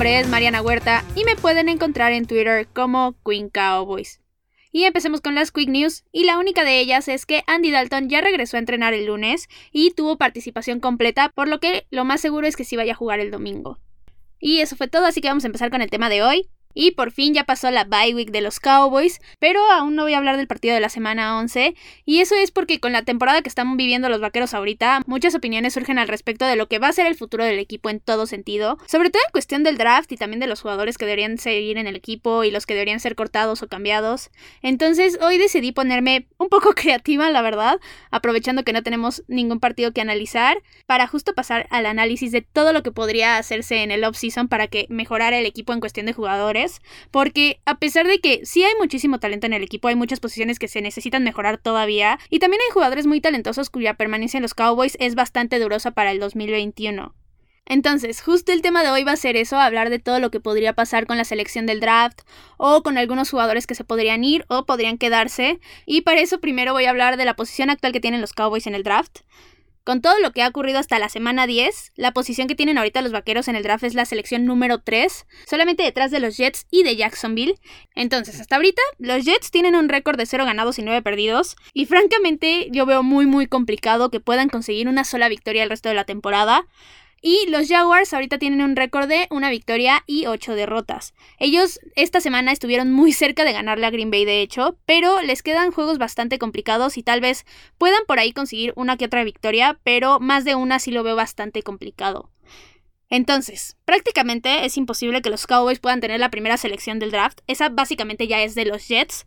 nombre es Mariana Huerta y me pueden encontrar en Twitter como Queen Cowboys. Y empecemos con las Quick News, y la única de ellas es que Andy Dalton ya regresó a entrenar el lunes y tuvo participación completa, por lo que lo más seguro es que sí vaya a jugar el domingo. Y eso fue todo, así que vamos a empezar con el tema de hoy. Y por fin ya pasó la bye week de los Cowboys, pero aún no voy a hablar del partido de la semana 11, y eso es porque con la temporada que están viviendo los vaqueros ahorita, muchas opiniones surgen al respecto de lo que va a ser el futuro del equipo en todo sentido, sobre todo en cuestión del draft y también de los jugadores que deberían seguir en el equipo y los que deberían ser cortados o cambiados. Entonces hoy decidí ponerme un poco creativa, la verdad, aprovechando que no tenemos ningún partido que analizar, para justo pasar al análisis de todo lo que podría hacerse en el off-season para que mejorara el equipo en cuestión de jugadores porque a pesar de que sí hay muchísimo talento en el equipo, hay muchas posiciones que se necesitan mejorar todavía, y también hay jugadores muy talentosos cuya permanencia en los Cowboys es bastante durosa para el 2021. Entonces, justo el tema de hoy va a ser eso, hablar de todo lo que podría pasar con la selección del draft o con algunos jugadores que se podrían ir o podrían quedarse. Y para eso primero voy a hablar de la posición actual que tienen los Cowboys en el draft. Con todo lo que ha ocurrido hasta la semana 10, la posición que tienen ahorita los vaqueros en el draft es la selección número 3, solamente detrás de los Jets y de Jacksonville. Entonces, hasta ahorita, los Jets tienen un récord de 0 ganados y 9 perdidos, y francamente yo veo muy muy complicado que puedan conseguir una sola victoria el resto de la temporada. Y los Jaguars ahorita tienen un récord de una victoria y ocho derrotas. Ellos esta semana estuvieron muy cerca de ganarle a Green Bay, de hecho, pero les quedan juegos bastante complicados y tal vez puedan por ahí conseguir una que otra victoria, pero más de una sí lo veo bastante complicado. Entonces, prácticamente es imposible que los Cowboys puedan tener la primera selección del draft. Esa básicamente ya es de los Jets.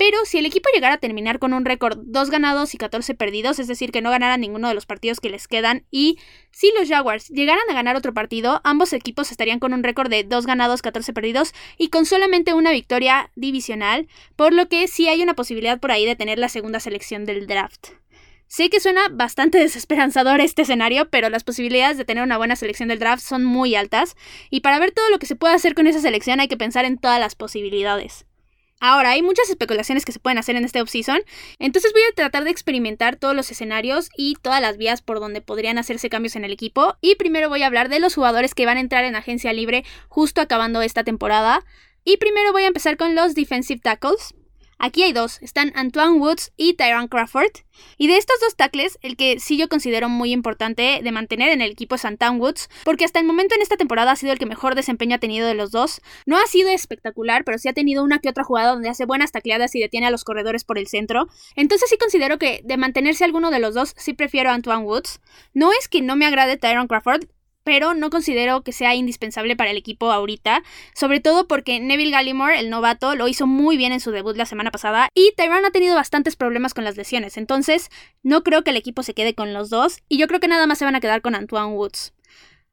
Pero si el equipo llegara a terminar con un récord 2 ganados y 14 perdidos, es decir, que no ganaran ninguno de los partidos que les quedan, y si los Jaguars llegaran a ganar otro partido, ambos equipos estarían con un récord de 2 ganados, 14 perdidos y con solamente una victoria divisional, por lo que sí hay una posibilidad por ahí de tener la segunda selección del draft. Sé que suena bastante desesperanzador este escenario, pero las posibilidades de tener una buena selección del draft son muy altas, y para ver todo lo que se puede hacer con esa selección hay que pensar en todas las posibilidades. Ahora, hay muchas especulaciones que se pueden hacer en este offseason, entonces voy a tratar de experimentar todos los escenarios y todas las vías por donde podrían hacerse cambios en el equipo. Y primero voy a hablar de los jugadores que van a entrar en agencia libre justo acabando esta temporada. Y primero voy a empezar con los defensive tackles. Aquí hay dos, están Antoine Woods y Tyron Crawford. Y de estos dos tackles, el que sí yo considero muy importante de mantener en el equipo es Antoine Woods, porque hasta el momento en esta temporada ha sido el que mejor desempeño ha tenido de los dos. No ha sido espectacular, pero sí ha tenido una que otra jugada donde hace buenas tacleadas y detiene a los corredores por el centro. Entonces sí considero que de mantenerse alguno de los dos, sí prefiero a Antoine Woods. No es que no me agrade Tyron Crawford, pero no considero que sea indispensable para el equipo ahorita, sobre todo porque Neville Gallimore, el novato, lo hizo muy bien en su debut la semana pasada y Tyrone ha tenido bastantes problemas con las lesiones, entonces no creo que el equipo se quede con los dos y yo creo que nada más se van a quedar con Antoine Woods.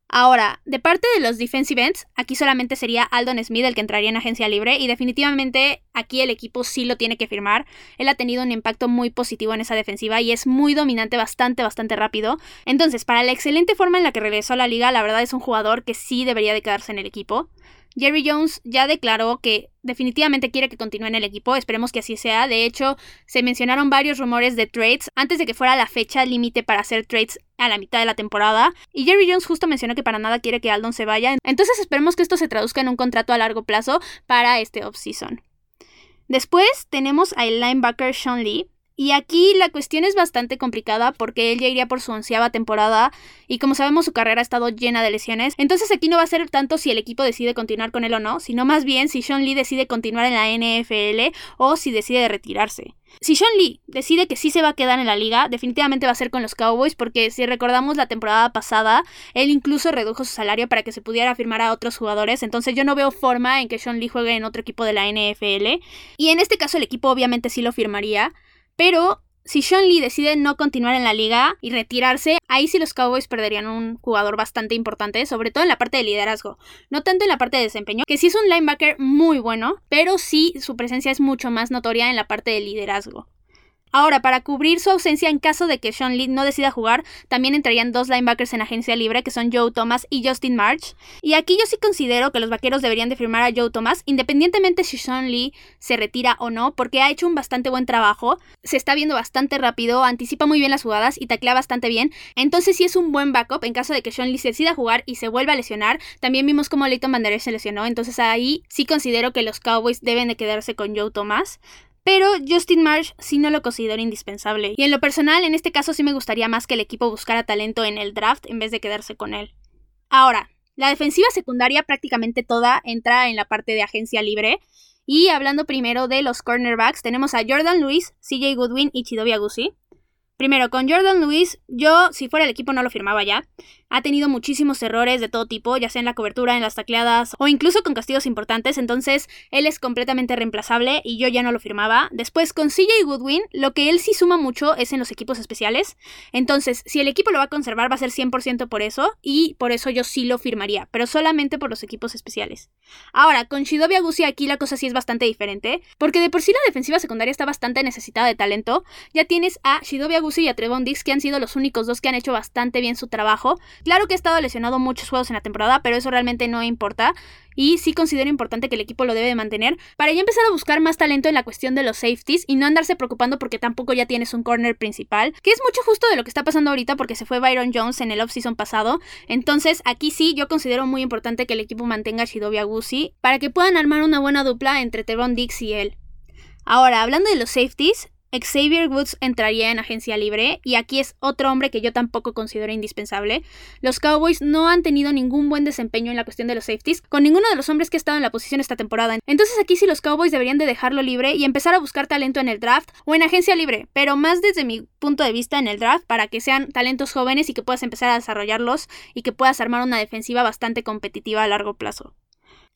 Ahora, de parte de los defensive ends, aquí solamente sería Aldon Smith el que entraría en agencia libre y definitivamente aquí el equipo sí lo tiene que firmar. Él ha tenido un impacto muy positivo en esa defensiva y es muy dominante, bastante, bastante rápido. Entonces, para la excelente forma en la que regresó a la liga, la verdad es un jugador que sí debería de quedarse en el equipo. Jerry Jones ya declaró que definitivamente quiere que continúe en el equipo, esperemos que así sea. De hecho, se mencionaron varios rumores de trades antes de que fuera la fecha límite para hacer trades a la mitad de la temporada. Y Jerry Jones justo mencionó que para nada quiere que Aldon se vaya. Entonces esperemos que esto se traduzca en un contrato a largo plazo para este offseason. Después tenemos al linebacker Sean Lee, y aquí la cuestión es bastante complicada porque él ya iría por su onceava temporada y como sabemos su carrera ha estado llena de lesiones. Entonces aquí no va a ser tanto si el equipo decide continuar con él o no, sino más bien si Sean Lee decide continuar en la NFL o si decide retirarse. Si Sean Lee decide que sí se va a quedar en la liga, definitivamente va a ser con los Cowboys porque si recordamos la temporada pasada, él incluso redujo su salario para que se pudiera firmar a otros jugadores, entonces yo no veo forma en que Sean Lee juegue en otro equipo de la NFL. Y en este caso el equipo obviamente sí lo firmaría. Pero si Sean Lee decide no continuar en la liga y retirarse, ahí sí los Cowboys perderían un jugador bastante importante, sobre todo en la parte de liderazgo. No tanto en la parte de desempeño, que sí es un linebacker muy bueno, pero sí su presencia es mucho más notoria en la parte de liderazgo. Ahora, para cubrir su ausencia en caso de que Sean Lee no decida jugar, también entrarían dos linebackers en agencia libre, que son Joe Thomas y Justin March. Y aquí yo sí considero que los vaqueros deberían de firmar a Joe Thomas, independientemente si Sean Lee se retira o no, porque ha hecho un bastante buen trabajo, se está viendo bastante rápido, anticipa muy bien las jugadas y taclea bastante bien. Entonces sí es un buen backup en caso de que Sean Lee se decida jugar y se vuelva a lesionar. También vimos cómo Leighton Van se lesionó, entonces ahí sí considero que los Cowboys deben de quedarse con Joe Thomas. Pero Justin Marsh sí no lo considero indispensable. Y en lo personal, en este caso sí me gustaría más que el equipo buscara talento en el draft en vez de quedarse con él. Ahora, la defensiva secundaria prácticamente toda entra en la parte de agencia libre. Y hablando primero de los cornerbacks, tenemos a Jordan Lewis, CJ Goodwin y Chidobe Agusi. Primero, con Jordan Lewis, yo si fuera el equipo no lo firmaba ya. Ha tenido muchísimos errores de todo tipo, ya sea en la cobertura, en las tacleadas o incluso con castigos importantes, entonces él es completamente reemplazable y yo ya no lo firmaba. Después, con CJ Goodwin, lo que él sí suma mucho es en los equipos especiales. Entonces, si el equipo lo va a conservar, va a ser 100% por eso y por eso yo sí lo firmaría, pero solamente por los equipos especiales. Ahora, con Shidobi Agusi aquí la cosa sí es bastante diferente, porque de por sí la defensiva secundaria está bastante necesitada de talento. Ya tienes a Shidobi Agusi y a Trevon Dix, que han sido los únicos dos que han hecho bastante bien su trabajo. Claro que ha estado lesionado muchos juegos en la temporada, pero eso realmente no importa. Y sí considero importante que el equipo lo debe de mantener para ya empezar a buscar más talento en la cuestión de los safeties y no andarse preocupando porque tampoco ya tienes un corner principal, que es mucho justo de lo que está pasando ahorita porque se fue Byron Jones en el offseason pasado. Entonces aquí sí yo considero muy importante que el equipo mantenga a Shidobi Agusi para que puedan armar una buena dupla entre Trevon Dix y él. Ahora, hablando de los safeties, Xavier Woods entraría en agencia libre y aquí es otro hombre que yo tampoco considero indispensable. Los Cowboys no han tenido ningún buen desempeño en la cuestión de los safeties con ninguno de los hombres que ha estado en la posición esta temporada. Entonces aquí sí los Cowboys deberían de dejarlo libre y empezar a buscar talento en el draft o en agencia libre, pero más desde mi punto de vista en el draft para que sean talentos jóvenes y que puedas empezar a desarrollarlos y que puedas armar una defensiva bastante competitiva a largo plazo.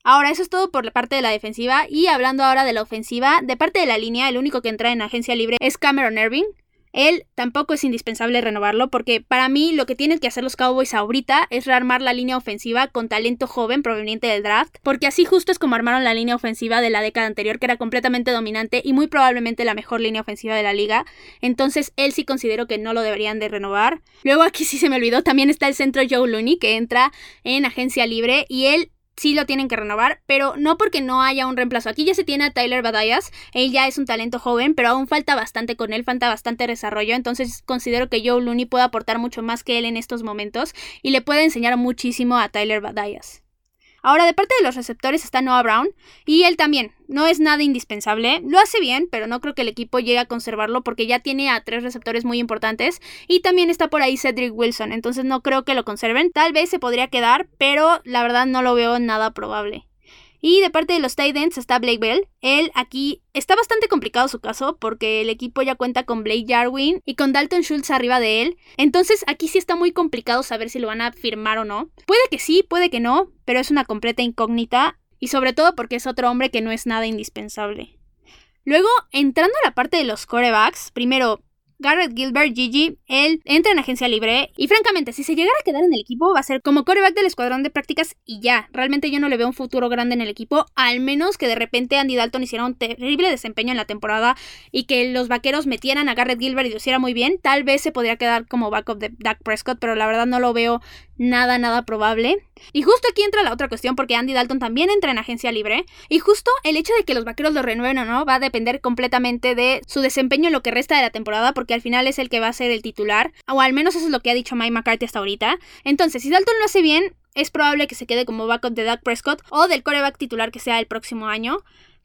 Ahora, eso es todo por la parte de la defensiva. Y hablando ahora de la ofensiva, de parte de la línea, el único que entra en agencia libre es Cameron Irving. Él tampoco es indispensable renovarlo porque para mí lo que tienen que hacer los Cowboys ahorita es rearmar la línea ofensiva con talento joven proveniente del draft, porque así justo es como armaron la línea ofensiva de la década anterior que era completamente dominante y muy probablemente la mejor línea ofensiva de la liga. Entonces él sí considero que no lo deberían de renovar. Luego aquí sí se me olvidó, también está el centro Joe Looney que entra en agencia libre y él sí lo tienen que renovar, pero no porque no haya un reemplazo. Aquí ya se tiene a Tyler Badayas, él ya es un talento joven, pero aún falta bastante con él, falta bastante desarrollo, entonces considero que Joe Looney puede aportar mucho más que él en estos momentos y le puede enseñar muchísimo a Tyler Badayas. Ahora, de parte de los receptores está Noah Brown, y él también. No es nada indispensable, lo hace bien, pero no creo que el equipo llegue a conservarlo porque ya tiene a tres receptores muy importantes y también está por ahí Cedric Wilson, entonces no creo que lo conserven. Tal vez se podría quedar, pero la verdad no lo veo nada probable. Y de parte de los Titans está Blake Bell. Él aquí está bastante complicado su caso porque el equipo ya cuenta con Blake Jarwin y con Dalton Schultz arriba de él. Entonces aquí sí está muy complicado saber si lo van a firmar o no. Puede que sí, puede que no, pero es una completa incógnita. Y sobre todo porque es otro hombre que no es nada indispensable. Luego, entrando a la parte de los corebacks, primero, Garrett Gilbert, Gigi, él entra en agencia libre y francamente, si se llegara a quedar en el equipo, va a ser como coreback del escuadrón de prácticas y ya. Realmente yo no le veo un futuro grande en el equipo, al menos que de repente Andy Dalton hiciera un terrible desempeño en la temporada y que los vaqueros metieran a Garrett Gilbert y lo hiciera muy bien. Tal vez se podría quedar como backup de Dak Prescott, pero la verdad no lo veo nada, nada probable. Y justo aquí entra la otra cuestión porque Andy Dalton también entra en agencia libre. Y justo el hecho de que los vaqueros lo renueven o no va a depender completamente de su desempeño en lo que resta de la temporada porque al final es el que va a ser el titular. O al menos eso es lo que ha dicho Mike McCarthy hasta ahorita. Entonces, si Dalton lo hace bien, es probable que se quede como backup de Dak Prescott o del coreback titular que sea el próximo año.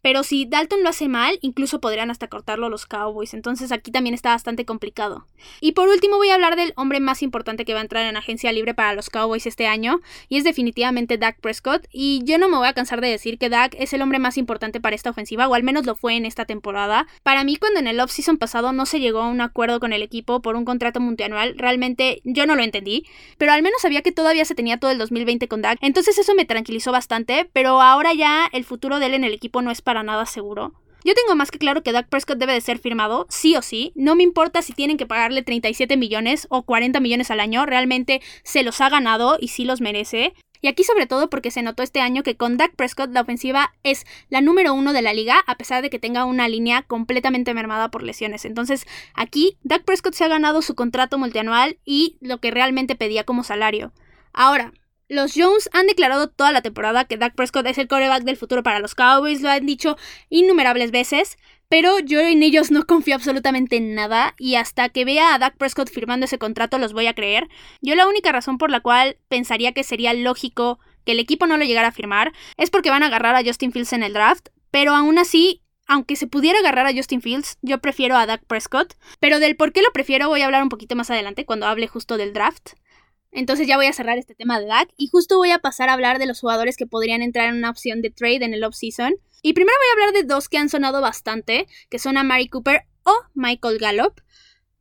Pero si Dalton lo hace mal, incluso podrían hasta cortarlo los Cowboys. Entonces aquí también está bastante complicado. Y por último voy a hablar del hombre más importante que va a entrar en agencia libre para los Cowboys este año. Y es definitivamente Dak Prescott. Y yo no me voy a cansar de decir que Dak es el hombre más importante para esta ofensiva. O al menos lo fue en esta temporada. Para mí cuando en el offseason pasado no se llegó a un acuerdo con el equipo por un contrato multianual. Realmente yo no lo entendí. Pero al menos sabía que todavía se tenía todo el 2020 con Dak. Entonces eso me tranquilizó bastante. Pero ahora ya el futuro de él en el equipo no es para nada seguro. Yo tengo más que claro que Dak Prescott debe de ser firmado, sí o sí. No me importa si tienen que pagarle 37 millones o 40 millones al año, realmente se los ha ganado y sí los merece. Y aquí sobre todo porque se notó este año que con Dak Prescott la ofensiva es la número uno de la liga, a pesar de que tenga una línea completamente mermada por lesiones. Entonces aquí Dak Prescott se ha ganado su contrato multianual y lo que realmente pedía como salario. Ahora, los Jones han declarado toda la temporada que Dak Prescott es el coreback del futuro para los Cowboys, lo han dicho innumerables veces, pero yo en ellos no confío absolutamente en nada y hasta que vea a Dak Prescott firmando ese contrato los voy a creer. Yo la única razón por la cual pensaría que sería lógico que el equipo no lo llegara a firmar es porque van a agarrar a Justin Fields en el draft, pero aún así aunque se pudiera agarrar a Justin Fields, yo prefiero a Dak Prescott. Pero del por qué lo prefiero voy a hablar un poquito más adelante cuando hable justo del draft. Entonces ya voy a cerrar este tema de Dak y justo voy a pasar a hablar de los jugadores que podrían entrar en una opción de trade en el offseason. Y primero voy a hablar de dos que han sonado bastante, que son a Mari Cooper o Michael Gallup.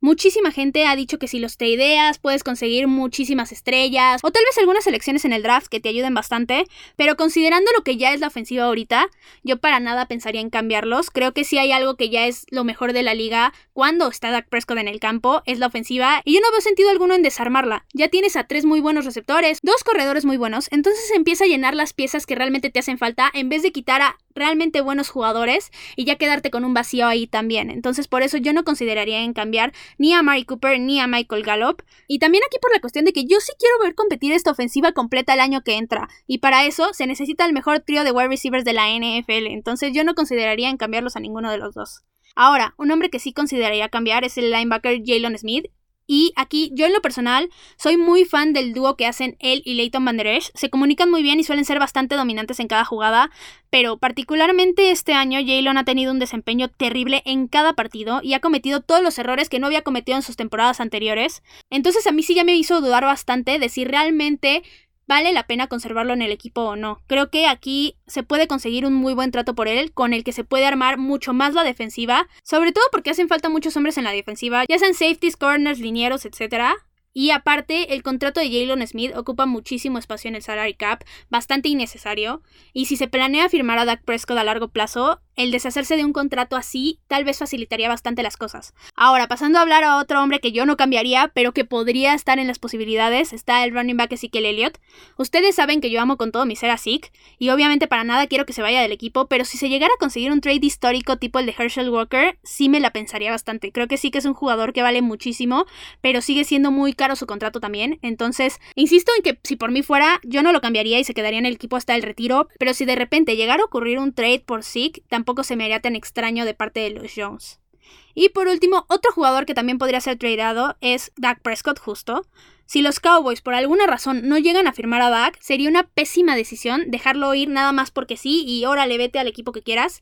Muchísima gente ha dicho que si los te ideas puedes conseguir muchísimas estrellas o tal vez algunas selecciones en el draft que te ayuden bastante, pero considerando lo que ya es la ofensiva ahorita, yo para nada pensaría en cambiarlos. Creo que si hay algo que ya es lo mejor de la liga cuando está Dak Prescott en el campo, es la ofensiva y yo no veo sentido alguno en desarmarla. Ya tienes a tres muy buenos receptores, dos corredores muy buenos, entonces empieza a llenar las piezas que realmente te hacen falta en vez de quitar a realmente buenos jugadores y ya quedarte con un vacío ahí también. Entonces por eso yo no consideraría en cambiar ni a Mari Cooper ni a Michael Gallup. Y también aquí por la cuestión de que yo sí quiero ver competir esta ofensiva completa el año que entra. Y para eso se necesita el mejor trío de wide receivers de la NFL. Entonces yo no consideraría en cambiarlos a ninguno de los dos. Ahora, un hombre que sí consideraría cambiar es el linebacker Jalen Smith. Y aquí, yo en lo personal, soy muy fan del dúo que hacen él y Leighton Van Der Esch. Se comunican muy bien y suelen ser bastante dominantes en cada jugada, pero particularmente este año Jalen ha tenido un desempeño terrible en cada partido y ha cometido todos los errores que no había cometido en sus temporadas anteriores. Entonces a mí sí ya me hizo dudar bastante de si realmente vale la pena conservarlo en el equipo o no. Creo que aquí se puede conseguir un muy buen trato por él, con el que se puede armar mucho más la defensiva, sobre todo porque hacen falta muchos hombres en la defensiva, ya sean safeties, corners, linieros, etc. Y aparte, el contrato de Jalen Smith ocupa muchísimo espacio en el salary cap, bastante innecesario. Y si se planea firmar a Dak Prescott a largo plazo, el deshacerse de un contrato así tal vez facilitaría bastante las cosas. Ahora, pasando a hablar a otro hombre que yo no cambiaría, pero que podría estar en las posibilidades, está el running back Ezekiel Elliott. Ustedes saben que yo amo con todo mi ser a Zeke, y obviamente para nada quiero que se vaya del equipo, pero si se llegara a conseguir un trade histórico tipo el de Herschel Walker, sí me la pensaría bastante. Creo que sí que es un jugador que vale muchísimo, pero sigue siendo muy caro su contrato también. Entonces, insisto en que si por mí fuera, yo no lo cambiaría y se quedaría en el equipo hasta el retiro, pero si de repente llegara a ocurrir un trade por Zeke, tampoco se me haría tan extraño de parte de los Jones. Y por último, otro jugador que también podría ser tradeado es Dak Prescott justo. Si los Cowboys por alguna razón no llegan a firmar a Dak, sería una pésima decisión dejarlo ir nada más porque sí y órale vete al equipo que quieras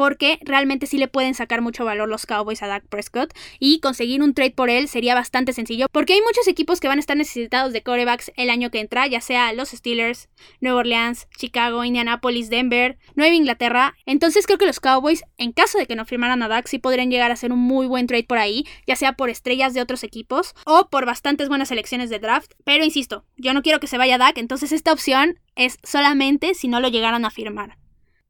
porque realmente sí le pueden sacar mucho valor los Cowboys a Dak Prescott y conseguir un trade por él sería bastante sencillo porque hay muchos equipos que van a estar necesitados de corebacks el año que entra, ya sea los Steelers, Nueva Orleans, Chicago, Indianapolis, Denver, Nueva Inglaterra. Entonces creo que los Cowboys, en caso de que no firmaran a Dak, sí podrían llegar a hacer un muy buen trade por ahí, ya sea por estrellas de otros equipos o por bastantes buenas selecciones de draft. Pero insisto, yo no quiero que se vaya Dak, entonces esta opción es solamente si no lo llegaran a firmar.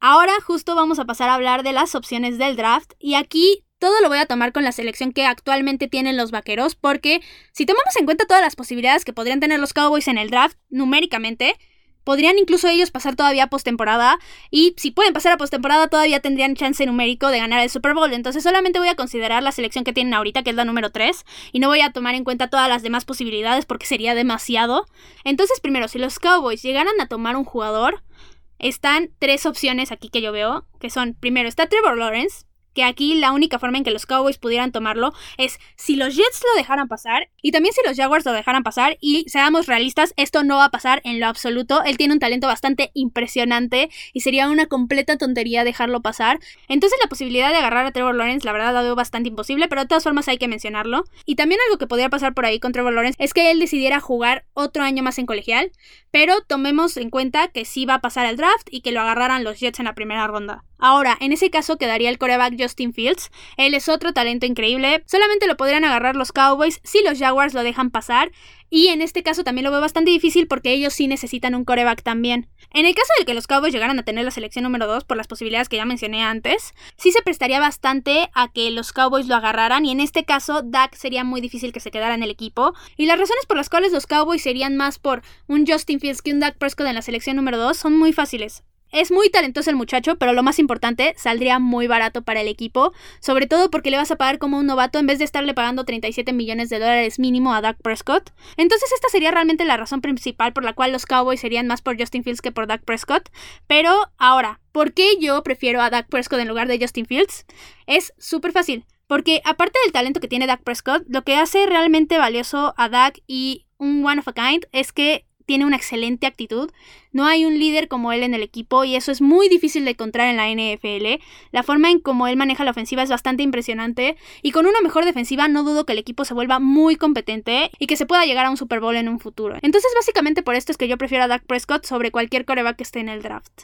Ahora justo vamos a pasar a hablar de las opciones del draft y aquí todo lo voy a tomar con la selección que actualmente tienen los vaqueros porque si tomamos en cuenta todas las posibilidades que podrían tener los Cowboys en el draft numéricamente, podrían incluso ellos pasar todavía a postemporada y si pueden pasar a postemporada todavía tendrían chance numérico de ganar el Super Bowl. Entonces solamente voy a considerar la selección que tienen ahorita, que es la número 3, y no voy a tomar en cuenta todas las demás posibilidades porque sería demasiado. Entonces primero, si los Cowboys llegaran a tomar un jugador, están tres opciones aquí que yo veo, que son, primero está Trevor Lawrence, que aquí la única forma en que los Cowboys pudieran tomarlo es si los Jets lo dejaran pasar y también si los Jaguars lo dejaran pasar y seamos realistas, esto no va a pasar en lo absoluto. Él tiene un talento bastante impresionante y sería una completa tontería dejarlo pasar. Entonces la posibilidad de agarrar a Trevor Lawrence la verdad la veo bastante imposible, pero de todas formas hay que mencionarlo. Y también algo que podría pasar por ahí con Trevor Lawrence es que él decidiera jugar otro año más en colegial, pero tomemos en cuenta que sí va a pasar el draft y que lo agarraran los Jets en la primera ronda. Ahora, en ese caso quedaría el coreback Justin Fields. Él es otro talento increíble. Solamente lo podrían agarrar los Cowboys si los Jaguars lo dejan pasar. Y en este caso también lo veo bastante difícil porque ellos sí necesitan un coreback también. En el caso de que los Cowboys llegaran a tener la selección número 2 por las posibilidades que ya mencioné antes, sí se prestaría bastante a que los Cowboys lo agarraran y en este caso Dak sería muy difícil que se quedara en el equipo. Y las razones por las cuales los Cowboys serían más por un Justin Fields que un Dak Prescott en la selección número 2 son muy fáciles. Es muy talentoso el muchacho, pero lo más importante, saldría muy barato para el equipo, sobre todo porque le vas a pagar como un novato en vez de estarle pagando 37 millones de dólares mínimo a Dak Prescott. Entonces esta sería realmente la razón principal por la cual los Cowboys serían más por Justin Fields que por Dak Prescott. Pero ahora, ¿por qué yo prefiero a Dak Prescott en lugar de Justin Fields? Es súper fácil. Porque aparte del talento que tiene Dak Prescott, lo que hace realmente valioso a Dak y un one of a kind es que tiene una excelente actitud. No hay un líder como él en el equipo y eso es muy difícil de encontrar en la NFL. La forma en cómo él maneja la ofensiva es bastante impresionante y con una mejor defensiva no dudo que el equipo se vuelva muy competente y que se pueda llegar a un Super Bowl en un futuro. Entonces básicamente por esto es que yo prefiero a Dak Prescott sobre cualquier coreback que esté en el draft.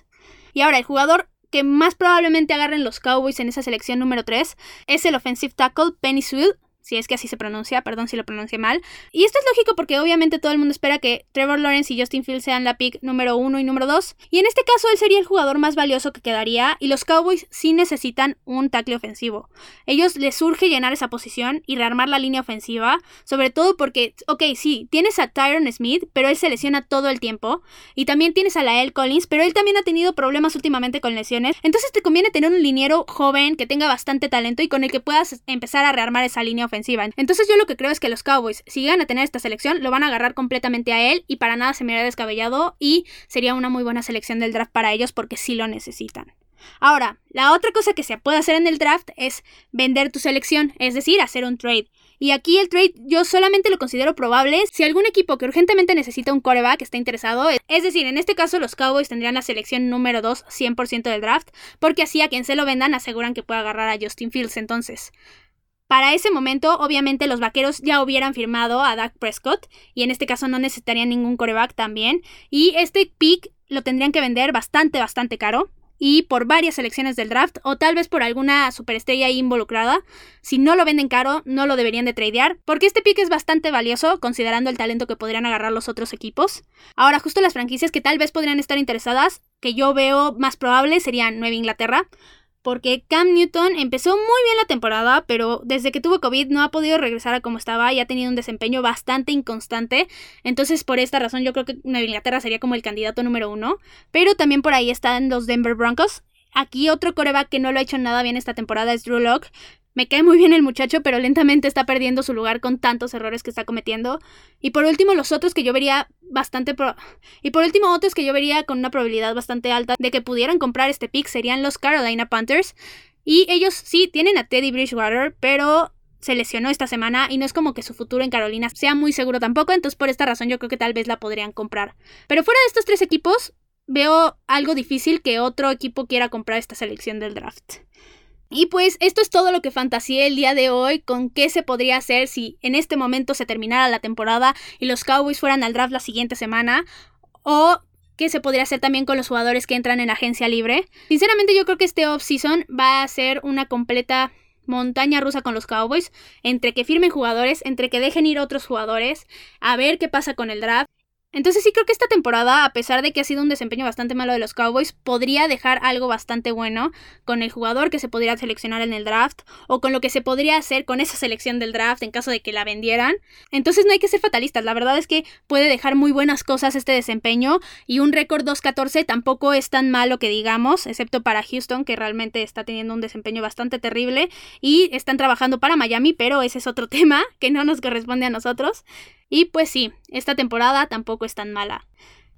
Y ahora el jugador que más probablemente agarren los Cowboys en esa selección número 3 es el offensive tackle Penny Sewell si es que así se pronuncia, perdón si lo pronuncié mal. Y esto es lógico porque obviamente todo el mundo espera que Trevor Lawrence y Justin Fields sean la pick número uno y número dos. Y en este caso él sería el jugador más valioso que quedaría y los Cowboys sí necesitan un tackle ofensivo. Ellos les surge llenar esa posición y rearmar la línea ofensiva, sobre todo porque, ok, sí, tienes a Tyron Smith, pero él se lesiona todo el tiempo. Y también tienes a Lael Collins, pero él también ha tenido problemas últimamente con lesiones. Entonces te conviene tener un liniero joven que tenga bastante talento y con el que puedas empezar a rearmar esa línea ofensiva entonces yo lo que creo es que los Cowboys, si llegan a tener esta selección, lo van a agarrar completamente a él y para nada se me haría descabellado y sería una muy buena selección del draft para ellos porque sí lo necesitan. Ahora, la otra cosa que se puede hacer en el draft es vender tu selección, es decir, hacer un trade. Y aquí el trade yo solamente lo considero probable si algún equipo que urgentemente necesita un coreback está interesado. Es decir, en este caso los Cowboys tendrían la selección número 2 100% del draft, porque así a quien se lo vendan aseguran que puede agarrar a Justin Fields entonces. Para ese momento, obviamente, los vaqueros ya hubieran firmado a Dak Prescott y en este caso no necesitarían ningún coreback también. Y este pick lo tendrían que vender bastante, bastante caro y por varias selecciones del draft o tal vez por alguna superestrella involucrada. Si no lo venden caro, no lo deberían de tradear, porque este pick es bastante valioso considerando el talento que podrían agarrar los otros equipos. Ahora, justo las franquicias que tal vez podrían estar interesadas, que yo veo más probable serían Nueva Inglaterra, porque Cam Newton empezó muy bien la temporada, pero desde que tuvo COVID no ha podido regresar a como estaba y ha tenido un desempeño bastante inconstante. Entonces, por esta razón, yo creo que Nueva Inglaterra sería como el candidato número uno. Pero también por ahí están los Denver Broncos. Aquí otro coreback que no lo ha hecho nada bien esta temporada es Drew Locke. Me cae muy bien el muchacho, pero lentamente está perdiendo su lugar con tantos errores que está cometiendo. Y por último, los otros que yo vería bastante... Y por último, otros que yo vería con una probabilidad bastante alta de que pudieran comprar este pick serían los Carolina Panthers. Y ellos sí tienen a Teddy Bridgewater, pero se lesionó esta semana y no es como que su futuro en Carolina sea muy seguro tampoco, entonces por esta razón yo creo que tal vez la podrían comprar. Pero fuera de estos tres equipos, veo algo difícil que otro equipo quiera comprar esta selección del draft. Y pues esto es todo lo que fantaseé el día de hoy con qué se podría hacer si en este momento se terminara la temporada y los Cowboys fueran al draft la siguiente semana o qué se podría hacer también con los jugadores que entran en agencia libre. Sinceramente yo creo que este off-season va a ser una completa montaña rusa con los Cowboys, entre que firmen jugadores, entre que dejen ir otros jugadores, a ver qué pasa con el draft. Entonces sí creo que esta temporada, a pesar de que ha sido un desempeño bastante malo de los Cowboys, podría dejar algo bastante bueno con el jugador que se podría seleccionar en el draft o con lo que se podría hacer con esa selección del draft en caso de que la vendieran. Entonces no hay que ser fatalistas, la verdad es que puede dejar muy buenas cosas este desempeño y un récord 2-14 tampoco es tan malo que digamos, excepto para Houston que realmente está teniendo un desempeño bastante terrible y están trabajando para Miami, pero ese es otro tema que no nos corresponde a nosotros. Y pues sí, esta temporada tampoco es tan mala.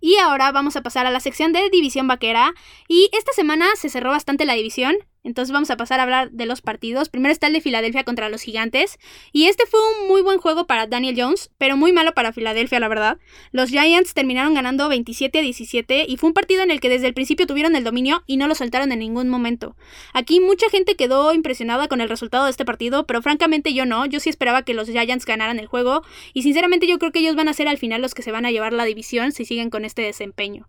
Y ahora vamos a pasar a la sección de División Vaquera. Y esta semana se cerró bastante la división. Entonces vamos a pasar a hablar de los partidos. Primero está el de Filadelfia contra los Gigantes. Y este fue un muy buen juego para Daniel Jones, pero muy malo para Filadelfia, la verdad. Los Giants terminaron ganando 27 a 17 y fue un partido en el que desde el principio tuvieron el dominio y no lo soltaron en ningún momento. Aquí mucha gente quedó impresionada con el resultado de este partido, pero francamente yo no. Yo sí esperaba que los Giants ganaran el juego y sinceramente yo creo que ellos van a ser al final los que se van a llevar la división si siguen con este desempeño.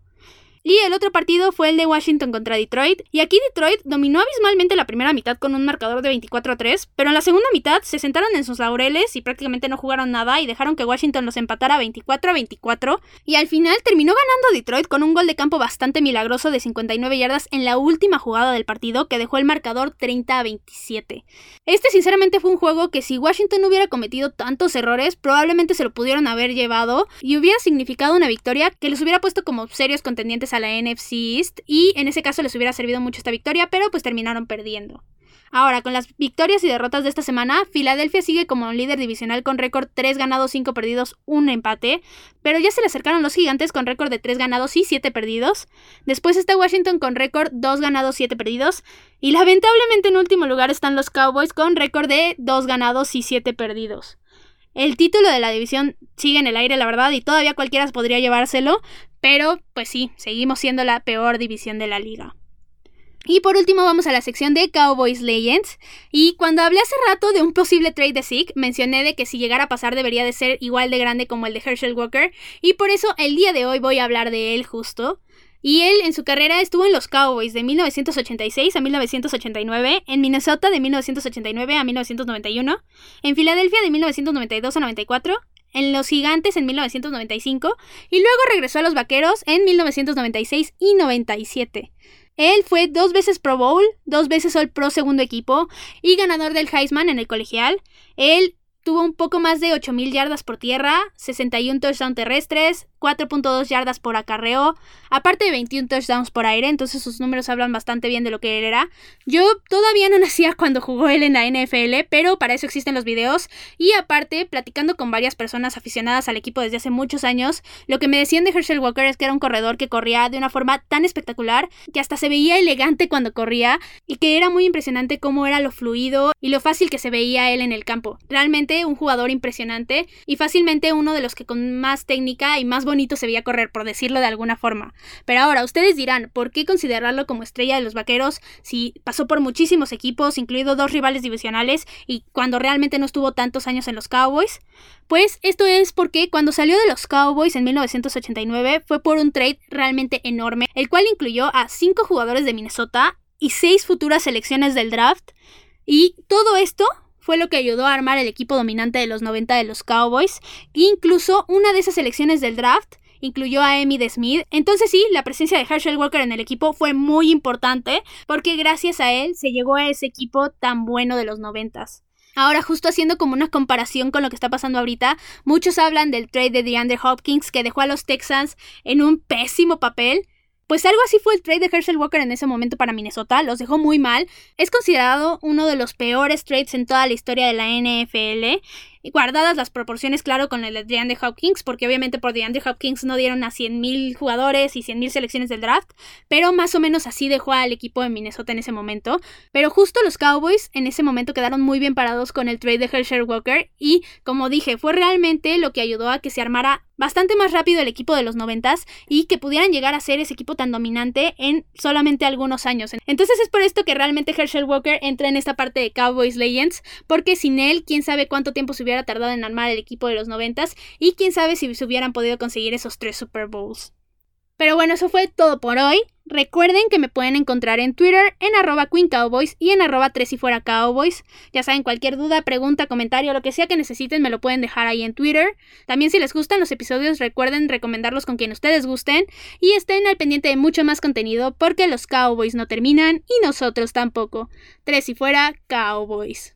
Y el otro partido fue el de Washington contra Detroit. Y aquí Detroit dominó abismalmente la primera mitad con un marcador de 24 a 3, pero en la segunda mitad se sentaron en sus laureles y prácticamente no jugaron nada y dejaron que Washington los empatara 24 a 24. Y al final terminó ganando Detroit con un gol de campo bastante milagroso de 59 yardas en la última jugada del partido que dejó el marcador 30 a 27. Este sinceramente fue un juego que si Washington no hubiera cometido tantos errores, probablemente se lo pudieron haber llevado y hubiera significado una victoria que les hubiera puesto como serios contendientes a la NFC East y en ese caso les hubiera servido mucho esta victoria, pero pues terminaron perdiendo. Ahora, con las victorias y derrotas de esta semana, Filadelfia sigue como líder divisional con récord 3 ganados, 5 perdidos, 1 empate, pero ya se le acercaron los gigantes con récord de 3 ganados y 7 perdidos. Después está Washington con récord 2 ganados, 7 perdidos. Y lamentablemente en último lugar están los Cowboys con récord de 2 ganados y 7 perdidos. El título de la división sigue en el aire, la verdad, y todavía cualquiera podría llevárselo, pero pues sí, seguimos siendo la peor división de la liga. Y por último vamos a la sección de Cowboys Legends. Y cuando hablé hace rato de un posible trade de Zeke, mencioné de que si llegara a pasar debería de ser igual de grande como el de Herschel Walker. Y por eso el día de hoy voy a hablar de él justo. Y él en su carrera estuvo en los Cowboys de 1986 a 1989, en Minnesota de 1989 a 1991, en Filadelfia de 1992 a 94, en los Gigantes en 1995 y luego regresó a los Vaqueros en 1996 y 97. Él fue dos veces Pro Bowl, dos veces All Pro segundo equipo y ganador del Heisman en el colegial. Él tuvo un poco más de 8.000 yardas por tierra, 61 touchdowns terrestres, 4.2 yardas por acarreo, aparte de 21 touchdowns por aire, entonces sus números hablan bastante bien de lo que él era. Yo todavía no nacía cuando jugó él en la NFL, pero para eso existen los videos. Y aparte, platicando con varias personas aficionadas al equipo desde hace muchos años, lo que me decían de Herschel Walker es que era un corredor que corría de una forma tan espectacular que hasta se veía elegante cuando corría y que era muy impresionante cómo era lo fluido y lo fácil que se veía él en el campo. Realmente un jugador impresionante y fácilmente uno de los que con más técnica y más bonito se veía correr, por decirlo de alguna forma. Pero ahora, ustedes dirán, ¿por qué considerarlo como estrella de los vaqueros si pasó por muchísimos equipos, incluido dos rivales divisionales, y cuando realmente no estuvo tantos años en los Cowboys? Pues esto es porque cuando salió de los Cowboys en 1989 fue por un trade realmente enorme, el cual incluyó a cinco jugadores de Minnesota y seis futuras selecciones del draft. Y todo esto fue lo que ayudó a armar el equipo dominante de los 90 de los Cowboys. incluso una de esas selecciones del draft incluyó a Emmy de Smith. Entonces sí, la presencia de Herschel Walker en el equipo fue muy importante porque gracias a él se llegó a ese equipo tan bueno de los 90. Ahora, justo haciendo como una comparación con lo que está pasando ahorita, muchos hablan del trade de DeAndre Hopkins que dejó a los Texans en un pésimo papel. Pues algo así fue el trade de Herschel Walker en ese momento para Minnesota, los dejó muy mal. Es considerado uno de los peores trades en toda la historia de la NFL guardadas las proporciones, claro, con el de DeAndre Hopkins, porque obviamente por DeAndre Hopkins no dieron a 100.000 jugadores y 100.000 selecciones del draft, pero más o menos así dejó al equipo de Minnesota en ese momento. Pero justo los Cowboys en ese momento quedaron muy bien parados con el trade de Herschel Walker y, como dije, fue realmente lo que ayudó a que se armara bastante más rápido el equipo de los noventas y que pudieran llegar a ser ese equipo tan dominante en solamente algunos años. Entonces es por esto que realmente Herschel Walker entra en esta parte de Cowboys Legends, porque sin él, quién sabe cuánto tiempo se hubiera tardado en armar el equipo de los noventas y quién sabe si se hubieran podido conseguir esos tres Super Bowls. Pero bueno, eso fue todo por hoy. Recuerden que me pueden encontrar en Twitter en arroba Queen Cowboys y en arroba tres y fuera Cowboys. Ya saben, cualquier duda, pregunta, comentario, lo que sea que necesiten me lo pueden dejar ahí en Twitter. También si les gustan los episodios recuerden recomendarlos con quien ustedes gusten y estén al pendiente de mucho más contenido porque los Cowboys no terminan y nosotros tampoco. Tres y fuera Cowboys.